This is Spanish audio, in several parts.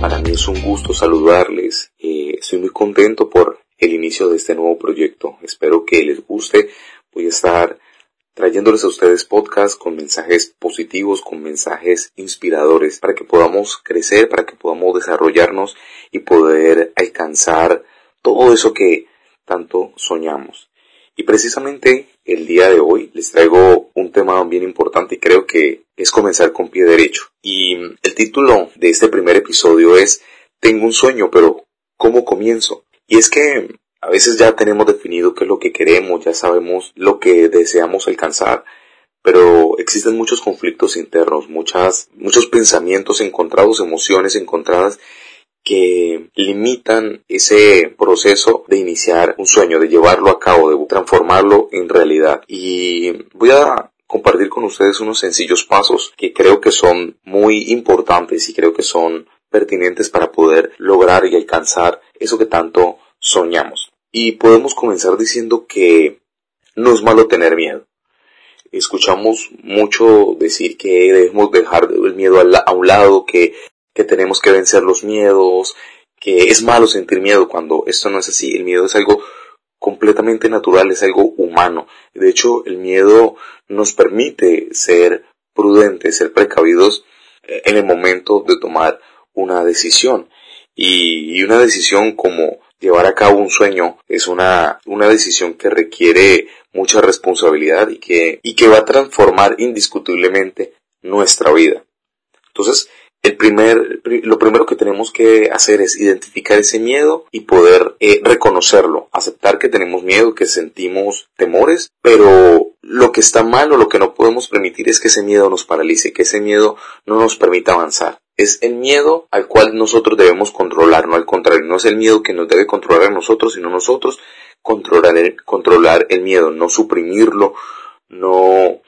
para mí es un gusto saludarles. Eh, estoy muy contento por el inicio de este nuevo proyecto. Espero que les guste. Voy a estar trayéndoles a ustedes podcasts con mensajes positivos, con mensajes inspiradores, para que podamos crecer, para que podamos desarrollarnos y poder alcanzar todo eso que tanto soñamos. Y precisamente el día de hoy les traigo un tema bien importante y creo que es comenzar con pie derecho. Y el título de este primer episodio es Tengo un sueño, pero ¿cómo comienzo? Y es que a veces ya tenemos definido qué es lo que queremos, ya sabemos lo que deseamos alcanzar, pero existen muchos conflictos internos, muchas, muchos pensamientos encontrados, emociones encontradas que limitan ese proceso de iniciar un sueño, de llevarlo a cabo, de transformarlo en realidad. Y voy a compartir con ustedes unos sencillos pasos que creo que son muy importantes y creo que son pertinentes para poder lograr y alcanzar eso que tanto soñamos. Y podemos comenzar diciendo que no es malo tener miedo. Escuchamos mucho decir que debemos dejar el miedo a un lado, que que tenemos que vencer los miedos, que es malo sentir miedo cuando esto no es así. El miedo es algo completamente natural, es algo humano. De hecho, el miedo nos permite ser prudentes, ser precavidos eh, en el momento de tomar una decisión. Y, una decisión como llevar a cabo un sueño es una, una decisión que requiere mucha responsabilidad y que, y que va a transformar indiscutiblemente nuestra vida. Entonces, el primer, lo primero que tenemos que hacer es identificar ese miedo y poder eh, reconocerlo, aceptar que tenemos miedo, que sentimos temores, pero lo que está mal o lo que no podemos permitir es que ese miedo nos paralice, que ese miedo no nos permita avanzar. Es el miedo al cual nosotros debemos controlar, no al contrario, no es el miedo que nos debe controlar a nosotros, sino nosotros controlar el, controlar el miedo, no suprimirlo, no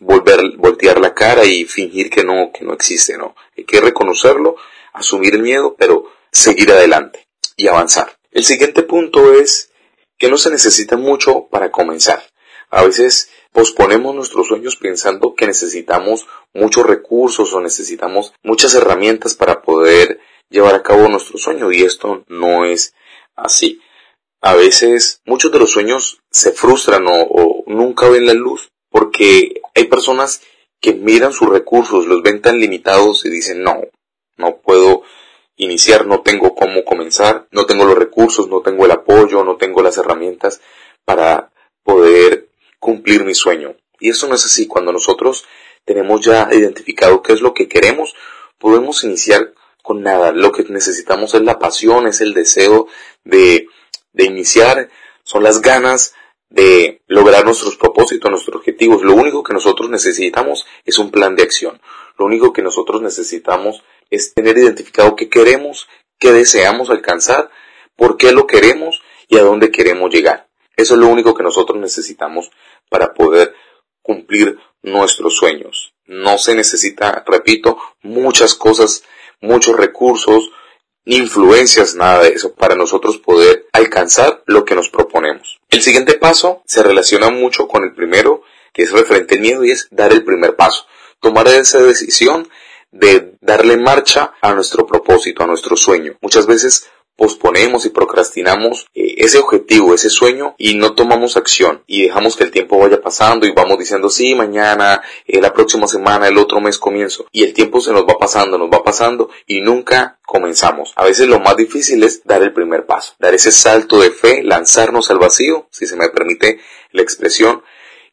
volver, voltear la cara y fingir que no, que no existe, no. Hay que reconocerlo, asumir el miedo, pero seguir adelante y avanzar. El siguiente punto es que no se necesita mucho para comenzar. A veces posponemos nuestros sueños pensando que necesitamos muchos recursos o necesitamos muchas herramientas para poder llevar a cabo nuestro sueño y esto no es así. A veces muchos de los sueños se frustran o, o nunca ven la luz porque hay personas que miran sus recursos, los ven tan limitados y dicen, no, no puedo iniciar, no tengo cómo comenzar, no tengo los recursos, no tengo el apoyo, no tengo las herramientas para poder cumplir mi sueño. Y eso no es así. Cuando nosotros tenemos ya identificado qué es lo que queremos, podemos iniciar con nada. Lo que necesitamos es la pasión, es el deseo de, de iniciar, son las ganas de lograr nuestros propósitos, nuestros objetivos. Lo único que nosotros necesitamos es un plan de acción. Lo único que nosotros necesitamos es tener identificado qué queremos, qué deseamos alcanzar, por qué lo queremos y a dónde queremos llegar. Eso es lo único que nosotros necesitamos para poder cumplir nuestros sueños. No se necesita, repito, muchas cosas, muchos recursos, influencias, nada de eso, para nosotros poder alcanzar lo que nos proponemos. El siguiente paso se relaciona mucho con el primero, que es referente al miedo, y es dar el primer paso. Tomar esa decisión de darle marcha a nuestro propósito, a nuestro sueño. Muchas veces posponemos y procrastinamos eh, ese objetivo, ese sueño y no tomamos acción y dejamos que el tiempo vaya pasando y vamos diciendo sí, mañana, eh, la próxima semana, el otro mes comienzo y el tiempo se nos va pasando, nos va pasando y nunca comenzamos. A veces lo más difícil es dar el primer paso, dar ese salto de fe, lanzarnos al vacío, si se me permite la expresión,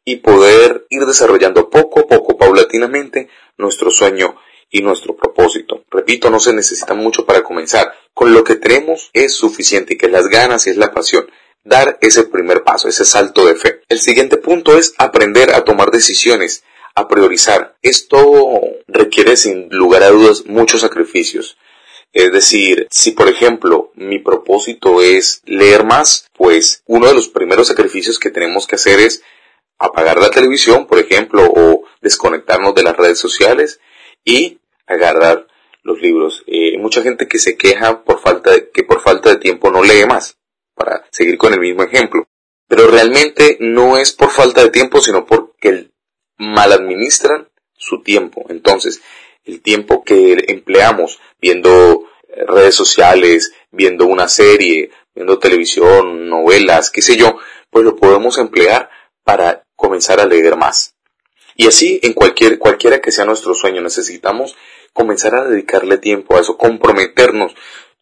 y poder ir desarrollando poco a poco, paulatinamente, nuestro sueño y nuestro propósito. Repito, no se necesita mucho para comenzar. Con lo que tenemos es suficiente y que las ganas y es la pasión. Dar ese primer paso, ese salto de fe. El siguiente punto es aprender a tomar decisiones, a priorizar. Esto requiere sin lugar a dudas muchos sacrificios. Es decir, si por ejemplo mi propósito es leer más, pues uno de los primeros sacrificios que tenemos que hacer es apagar la televisión, por ejemplo, o desconectarnos de las redes sociales y agarrar los libros. Eh, mucha gente que se queja por falta de, que por falta de tiempo no lee más, para seguir con el mismo ejemplo. Pero realmente no es por falta de tiempo, sino porque mal administran su tiempo. Entonces, el tiempo que empleamos viendo eh, redes sociales, viendo una serie, viendo televisión, novelas, qué sé yo, pues lo podemos emplear para comenzar a leer más. Y así en cualquier, cualquiera que sea nuestro sueño, necesitamos comenzar a dedicarle tiempo a eso, comprometernos,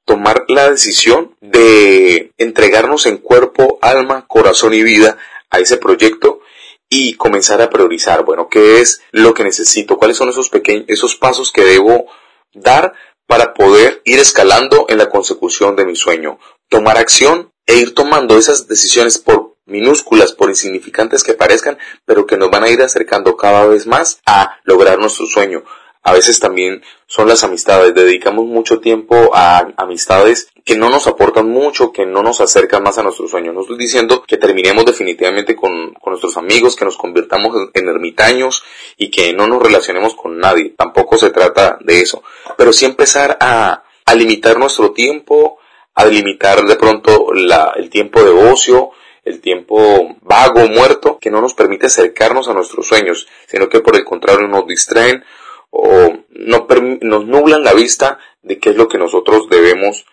tomar la decisión de entregarnos en cuerpo, alma, corazón y vida a ese proyecto y comenzar a priorizar, bueno, qué es lo que necesito, cuáles son esos pequeños, esos pasos que debo dar para poder ir escalando en la consecución de mi sueño, tomar acción e ir tomando esas decisiones por minúsculas, por insignificantes que parezcan, pero que nos van a ir acercando cada vez más a lograr nuestro sueño, a veces también son las amistades. Dedicamos mucho tiempo a amistades que no nos aportan mucho, que no nos acercan más a nuestros sueños. No estoy diciendo que terminemos definitivamente con, nuestros amigos, que nos convirtamos en, ermitaños y que no nos relacionemos con nadie. Tampoco se trata de eso. Pero sí empezar a, limitar nuestro tiempo, a limitar de pronto la, el tiempo de ocio, el tiempo vago, muerto, que no nos permite acercarnos a nuestros sueños, sino que por el contrario nos distraen o no nos nublan la vista de qué es lo que nosotros debemos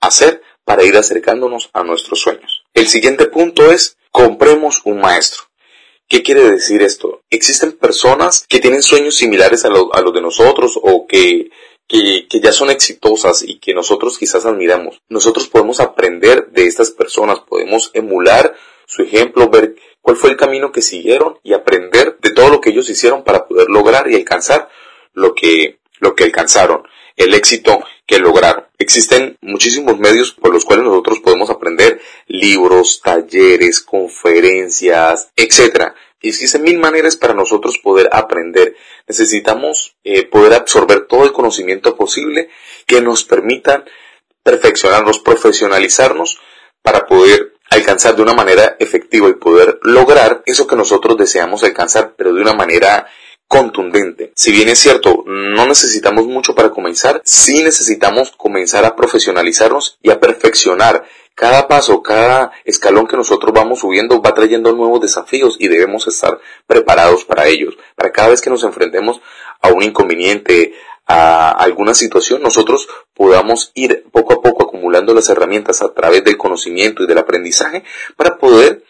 hacer para ir acercándonos a nuestros sueños. El siguiente punto es compremos un maestro. ¿Qué quiere decir esto? Existen personas que tienen sueños similares a, los de nosotros o que, que, ya son exitosas y que nosotros quizás admiramos. Nosotros podemos aprender de estas personas, podemos emular su ejemplo, ver cuál fue el camino que siguieron y aprender de todo lo que ellos hicieron para poder lograr y alcanzar lo que, lo que alcanzaron, el éxito que lograron. Existen muchísimos medios por los cuales nosotros podemos aprender libros, talleres, conferencias, etc. Y existen mil maneras para nosotros poder aprender. Necesitamos eh, poder absorber todo el conocimiento posible que nos permitan perfeccionarnos, profesionalizarnos para poder alcanzar de una manera efectiva y poder lograr eso que nosotros deseamos alcanzar, pero de una manera contundente. Si bien es cierto, no necesitamos mucho para comenzar, sí necesitamos comenzar a profesionalizarnos y a perfeccionar. Cada paso, cada escalón que nosotros vamos subiendo va trayendo nuevos desafíos y debemos estar preparados para ellos. Para cada vez que nos enfrentemos a un inconveniente, a alguna situación, nosotros podamos ir poco a poco acumulando las herramientas a través del conocimiento y del aprendizaje para poder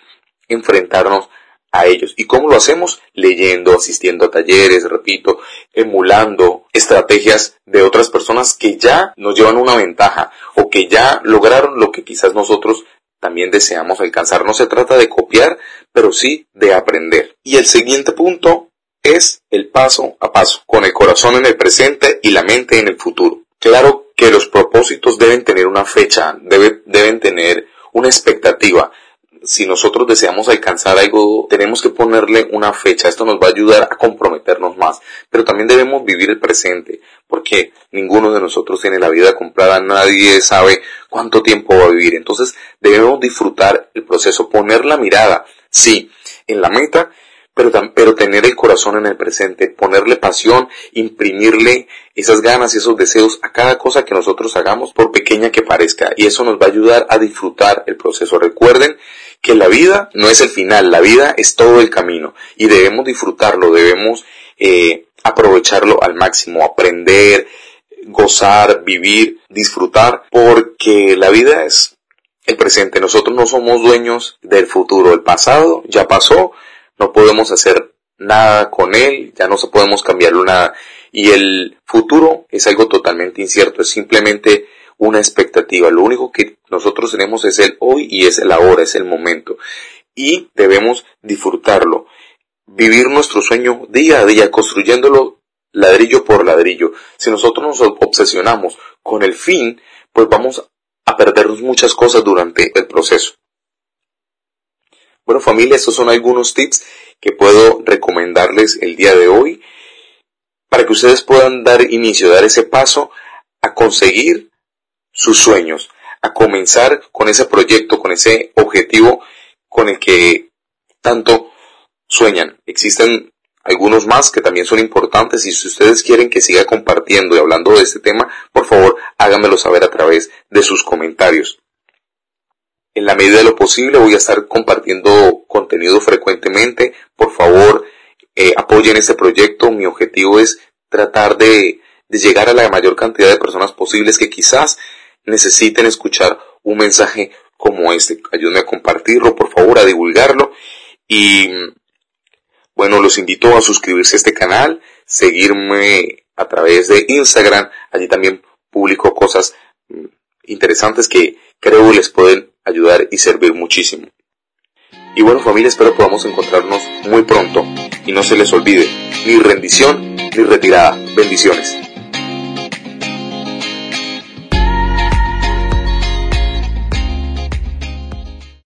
enfrentarnos a ellos. ¿Y cómo lo hacemos? Leyendo, asistiendo a talleres, repito, emulando estrategias de otras personas que ya nos llevan una ventaja o que ya lograron lo que quizás nosotros también deseamos alcanzar. No se trata de copiar, pero sí de aprender. Y el siguiente punto es el paso a paso, con el corazón en el presente y la mente en el futuro. Claro que los propósitos deben tener una fecha, deben tener una expectativa, si nosotros deseamos alcanzar algo, tenemos que ponerle una fecha. Esto nos va a ayudar a comprometernos más. Pero también debemos vivir el presente, porque ninguno de nosotros tiene la vida comprada, nadie sabe cuánto tiempo va a vivir. Entonces debemos disfrutar el proceso, poner la mirada, sí, en la meta, pero, pero tener el corazón en el presente, ponerle pasión, imprimirle esas ganas y esos deseos a cada cosa que nosotros hagamos, por pequeña que parezca. Y eso nos va a ayudar a disfrutar el proceso. Recuerden que la vida no es el final, la vida es todo el camino y debemos disfrutarlo, debemos eh, aprovecharlo al máximo, aprender, gozar, vivir, disfrutar, porque la vida es el presente. Nosotros no somos dueños del futuro. El pasado ya pasó, no podemos hacer nada con él, ya no podemos cambiarlo nada. Y el futuro es algo totalmente incierto, es simplemente una expectativa. Lo único que nosotros tenemos es el hoy y es el ahora, es el momento. Y debemos disfrutarlo. Vivir nuestro sueño día a día, construyéndolo ladrillo por ladrillo. Si nosotros nos obsesionamos con el fin, pues vamos a perdernos muchas cosas durante el proceso. Bueno familia, estos son algunos tips que puedo recomendarles el día de hoy para que ustedes puedan dar inicio, dar ese paso a conseguir sus sueños, a comenzar con ese proyecto, con ese objetivo con el que tanto sueñan. Existen algunos más que también son importantes y si ustedes quieren que siga compartiendo y hablando de este tema, por favor háganmelo saber a través de sus comentarios. En la medida de lo posible voy a estar compartiendo contenido frecuentemente. Por favor, eh, apoyen este proyecto. Mi objetivo es tratar de, llegar a la mayor cantidad de personas posibles que quizás necesiten escuchar un mensaje como este. Ayúdenme a compartirlo, por favor, a divulgarlo. Y bueno, los invito a suscribirse a este canal, seguirme a través de Instagram. Allí también publico cosas mm, interesantes que creo les pueden ayudar y servir muchísimo. Y bueno familia, espero podamos encontrarnos muy pronto. Y no se les olvide, ni rendición ni retirada. Bendiciones.